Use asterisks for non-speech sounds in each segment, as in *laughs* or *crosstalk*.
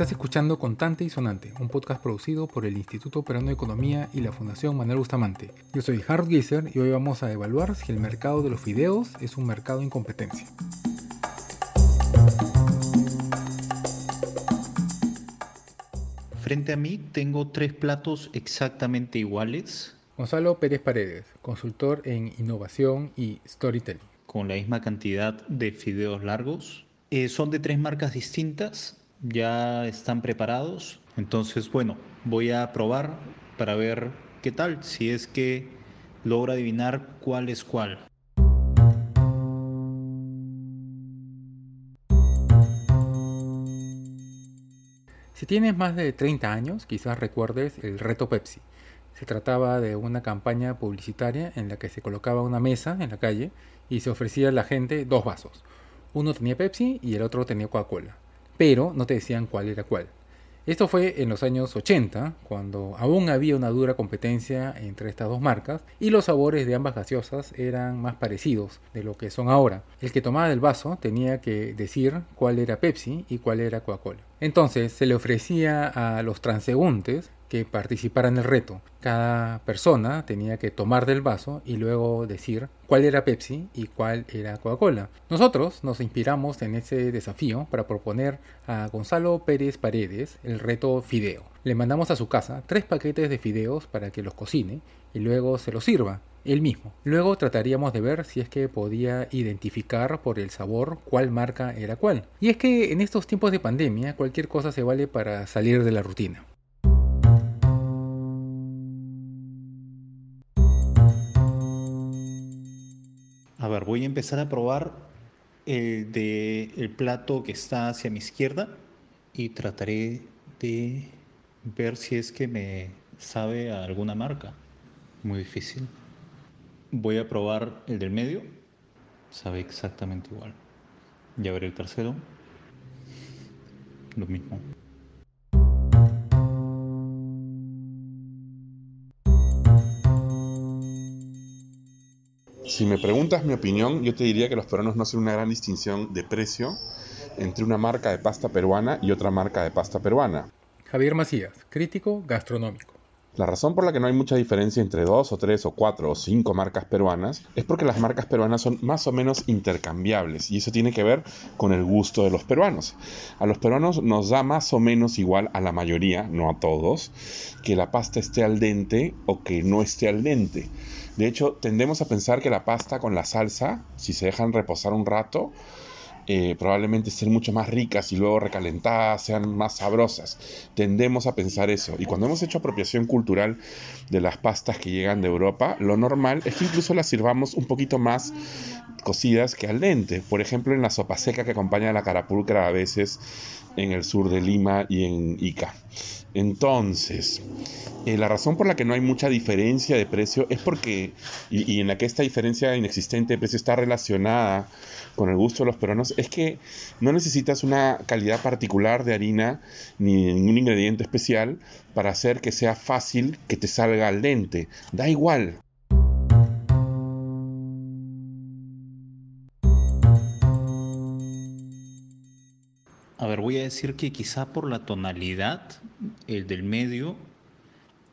Estás escuchando Contante y Sonante, un podcast producido por el Instituto Peruano de Economía y la Fundación Manuel Bustamante. Yo soy Harold Gieser y hoy vamos a evaluar si el mercado de los fideos es un mercado en competencia. Frente a mí tengo tres platos exactamente iguales. Gonzalo Pérez Paredes, consultor en innovación y storytelling. Con la misma cantidad de fideos largos. Eh, son de tres marcas distintas, ya están preparados. Entonces, bueno, voy a probar para ver qué tal, si es que logro adivinar cuál es cuál. Si tienes más de 30 años, quizás recuerdes el reto Pepsi. Se trataba de una campaña publicitaria en la que se colocaba una mesa en la calle y se ofrecía a la gente dos vasos. Uno tenía Pepsi y el otro tenía Coca-Cola, pero no te decían cuál era cuál. Esto fue en los años 80, cuando aún había una dura competencia entre estas dos marcas y los sabores de ambas gaseosas eran más parecidos de lo que son ahora. El que tomaba del vaso tenía que decir cuál era Pepsi y cuál era Coca-Cola. Entonces se le ofrecía a los transeúntes que participaran en el reto. Cada persona tenía que tomar del vaso y luego decir cuál era Pepsi y cuál era Coca-Cola. Nosotros nos inspiramos en ese desafío para proponer a Gonzalo Pérez Paredes el reto Fideo. Le mandamos a su casa tres paquetes de fideos para que los cocine y luego se los sirva él mismo. Luego trataríamos de ver si es que podía identificar por el sabor cuál marca era cuál. Y es que en estos tiempos de pandemia cualquier cosa se vale para salir de la rutina. Voy a empezar a probar el de el plato que está hacia mi izquierda y trataré de ver si es que me sabe a alguna marca. Muy difícil. Voy a probar el del medio. Sabe exactamente igual. Ya veré el tercero. Lo mismo. Si me preguntas mi opinión, yo te diría que los peruanos no hacen una gran distinción de precio entre una marca de pasta peruana y otra marca de pasta peruana. Javier Macías, crítico gastronómico. La razón por la que no hay mucha diferencia entre dos o tres o cuatro o cinco marcas peruanas es porque las marcas peruanas son más o menos intercambiables y eso tiene que ver con el gusto de los peruanos. A los peruanos nos da más o menos igual a la mayoría, no a todos, que la pasta esté al dente o que no esté al dente. De hecho, tendemos a pensar que la pasta con la salsa, si se dejan reposar un rato, eh, probablemente estén mucho más ricas y luego recalentadas, sean más sabrosas. Tendemos a pensar eso. Y cuando hemos hecho apropiación cultural de las pastas que llegan de Europa, lo normal es que incluso las sirvamos un poquito más cocidas que al dente. Por ejemplo, en la sopa seca que acompaña a la carapulcra a veces en el sur de Lima y en Ica. Entonces, eh, la razón por la que no hay mucha diferencia de precio es porque, y, y, en la que esta diferencia inexistente de precio está relacionada con el gusto de los peruanos, es que no necesitas una calidad particular de harina ni ningún ingrediente especial para hacer que sea fácil que te salga al dente. Da igual. Voy a decir que quizá por la tonalidad, el del medio,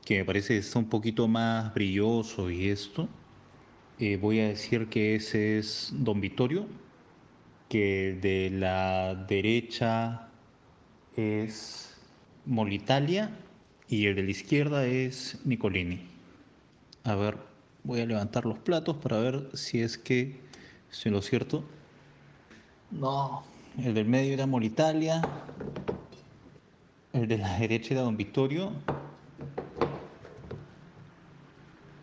que me parece que está un poquito más brilloso y esto, eh, voy a decir que ese es Don Vittorio, que de la derecha es Molitalia y el de la izquierda es Nicolini. A ver, voy a levantar los platos para ver si es que estoy lo cierto. No, el del medio era Molitalia, el de la *laughs* derecha era Don Vittorio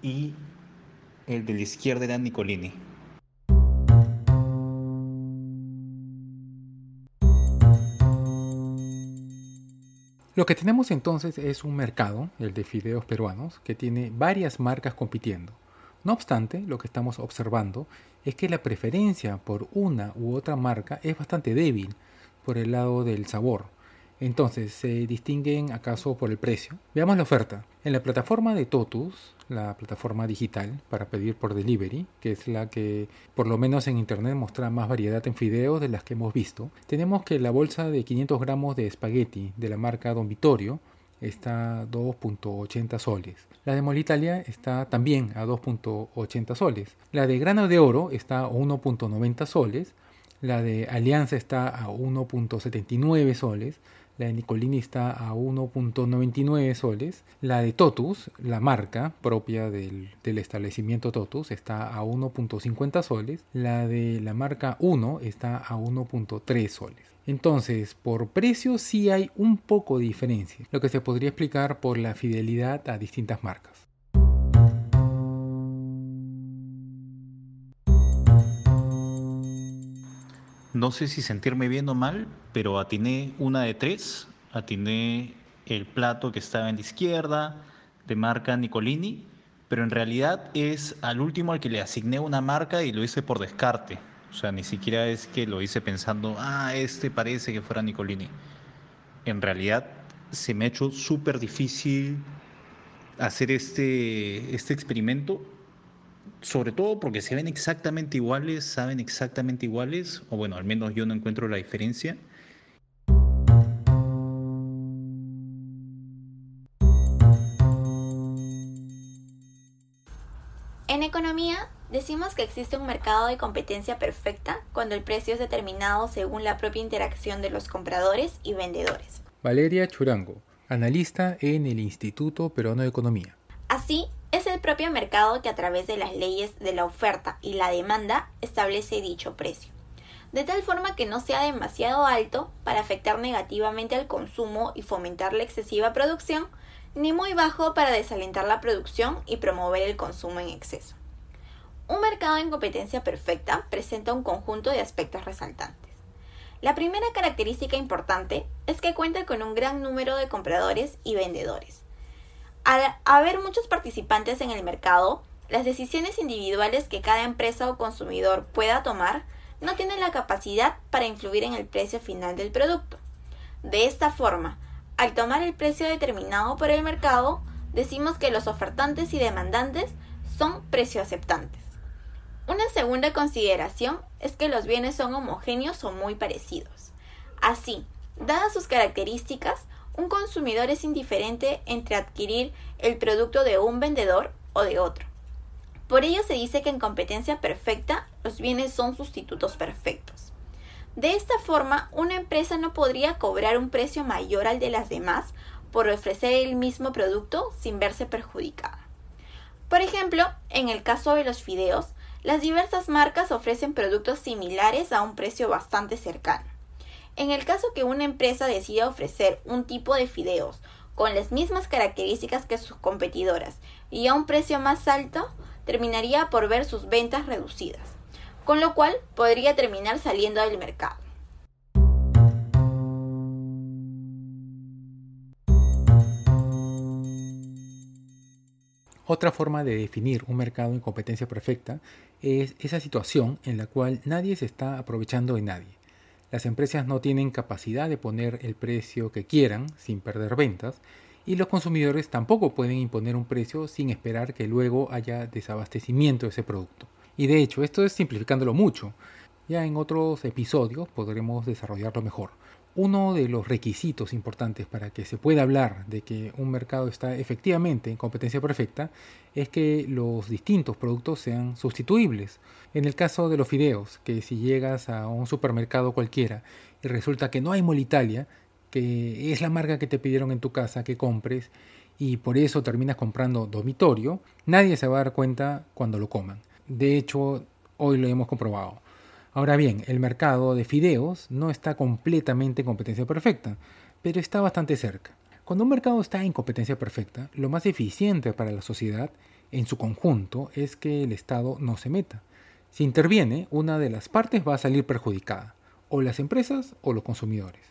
y el de la izquierda era Nicolini. Lo que tenemos entonces es un mercado, el de fideos peruanos, que tiene varias marcas compitiendo. No obstante, lo que estamos observando es que la preferencia por una u otra marca es bastante débil por el lado del sabor. Entonces, ¿se distinguen acaso por el precio? Veamos la oferta. En la plataforma de Totus, la plataforma digital para pedir por delivery, que es la que por lo menos en internet muestra más variedad en fideos de las que hemos visto, tenemos que la bolsa de 500 gramos de espagueti de la marca Don Vittorio está a 2.80 soles. La de Molitalia está también a 2.80 soles. La de grano de oro está a 1.90 soles. La de Alianza está a 1.79 soles. La de Nicolini está a 1.99 soles. La de Totus, la marca propia del, establecimiento Totus, está a 1.50 soles. La de la marca 1 está a 1.3 soles. Entonces, por precio sí hay un poco de diferencia, lo que se podría explicar por la fidelidad a distintas marcas. No sé si sentirme bien o mal, pero atiné una de tres. Atiné el plato que estaba en la izquierda, de marca Nicolini, pero en realidad es al último al que le asigné una marca y lo hice por descarte. O sea, ni siquiera es que lo hice pensando, ah, este parece que fuera Nicolini. En realidad se me ha hecho súper difícil hacer este, este experimento, sobre todo porque se ven exactamente iguales, saben exactamente iguales, o bueno, al menos yo no encuentro la diferencia. En economía decimos que existe un mercado de competencia perfecta cuando el precio es determinado según la propia interacción de los compradores y vendedores. Valeria Churango, analista en el Instituto Peruano de Economía. Así, es el propio mercado que a través de las leyes de la oferta y la demanda establece dicho precio, de tal forma que no sea demasiado alto para afectar negativamente al consumo y fomentar la excesiva producción, ni muy bajo para desalentar la producción y promover el consumo en exceso. Un mercado en competencia perfecta presenta un conjunto de aspectos resaltantes. La primera característica importante es que cuenta con un gran número de compradores y vendedores. Al haber muchos participantes en el mercado, las decisiones individuales que cada empresa o consumidor pueda tomar no tienen la capacidad para influir en el precio final del producto. De esta forma, al tomar el precio determinado por el mercado, decimos que los ofertantes y demandantes son precio aceptantes. Una segunda consideración es que los bienes son homogéneos o muy parecidos. Así, dadas sus características, un consumidor es indiferente entre adquirir el producto de un vendedor o de otro. Por ello se dice que en competencia perfecta los bienes son sustitutos perfectos. De esta forma, una empresa no podría cobrar un precio mayor al de las demás por ofrecer el mismo producto sin verse perjudicada. Por ejemplo, en el caso de los fideos, las diversas marcas ofrecen productos similares a un precio bastante cercano. En el caso que una empresa decida ofrecer un tipo de fideos con las mismas características que sus competidoras y a un precio más alto, terminaría por ver sus ventas reducidas con lo cual podría terminar saliendo del mercado. Otra forma de definir un mercado en competencia perfecta es esa situación en la cual nadie se está aprovechando de nadie. Las empresas no tienen capacidad de poner el precio que quieran sin perder ventas y los consumidores tampoco pueden imponer un precio sin esperar que luego haya desabastecimiento de ese producto. Y de hecho, esto es simplificándolo mucho. Ya en otros episodios podremos desarrollarlo mejor. Uno de los requisitos importantes para que se pueda hablar de que un mercado está efectivamente en competencia perfecta es que los distintos productos sean sustituibles. En el caso de los fideos, que si llegas a un supermercado cualquiera y resulta que no hay Molitalia, que es la marca que te pidieron en tu casa que compres y por eso terminas comprando dormitorio, nadie se va a dar cuenta cuando lo coman. De hecho, hoy lo hemos comprobado. Ahora bien, el mercado de fideos no está completamente en competencia perfecta, pero está bastante cerca. Cuando un mercado está en competencia perfecta, lo más eficiente para la sociedad en su conjunto es que el Estado no se meta. Si interviene, una de las partes va a salir perjudicada, o las empresas o los consumidores.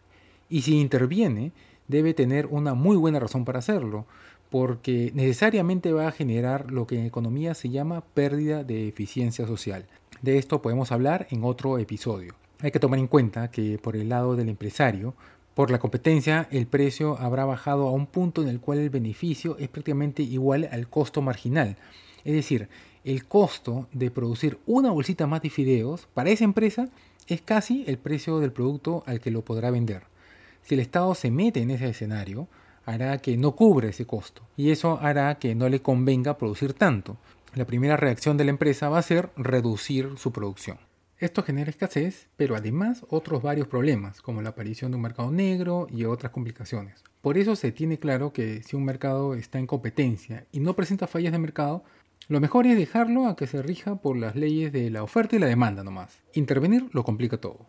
Y si interviene, debe tener una muy buena razón para hacerlo, porque necesariamente va a generar lo que en economía se llama pérdida de eficiencia social. De esto podemos hablar en otro episodio. Hay que tomar en cuenta que por el lado del empresario, Por la competencia, el precio habrá bajado a un punto en el cual el beneficio es prácticamente igual al costo marginal. Es decir, el costo de producir una bolsita más de fideos para esa empresa es casi el precio del producto al que lo podrá vender. Si el Estado se mete en ese escenario, hará que no cubre ese costo y eso hará que no le convenga producir tanto. La primera reacción de la empresa va a ser reducir su producción. Esto genera escasez, pero además otros varios problemas, como la aparición de un mercado negro y otras complicaciones. Por eso se tiene claro que si un mercado está en competencia y no presenta fallas de mercado, lo mejor es dejarlo a que se rija por las leyes de la oferta y la demanda nomás. Intervenir lo complica todo.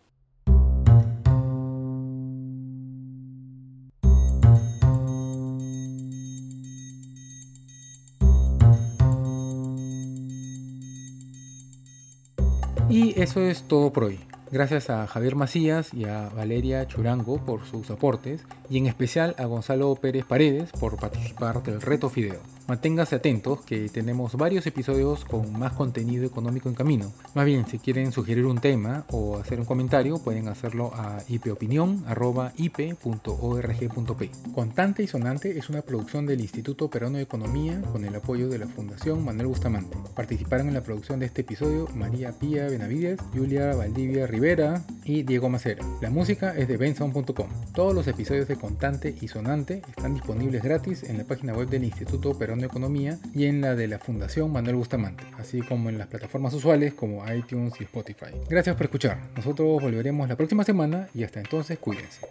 Eso es todo por hoy. Gracias a Javier Macías y a Valeria Churango por sus aportes y en especial a Gonzalo Pérez Paredes por participar del reto Fideo. Manténgase atentos que tenemos varios episodios con más contenido económico en camino. Más bien, si quieren sugerir un tema o hacer un comentario, pueden hacerlo a ipopinión.ip.org.p. Contante y Sonante es una producción del Instituto Peruano de Economía con el apoyo de la Fundación Manuel Bustamante. Participaron en la producción de este episodio María Pía Benavides, Julia Valdivia Rivera y Diego Macera. La música es de benson.com. Todos los episodios de Contante y Sonante están disponibles gratis en la página web del Instituto Peruano de Economía y en la de la Fundación Manuel Bustamante, así como en las plataformas usuales como iTunes y Spotify. Gracias por escuchar. Nosotros volveremos la próxima semana y hasta entonces cuídense.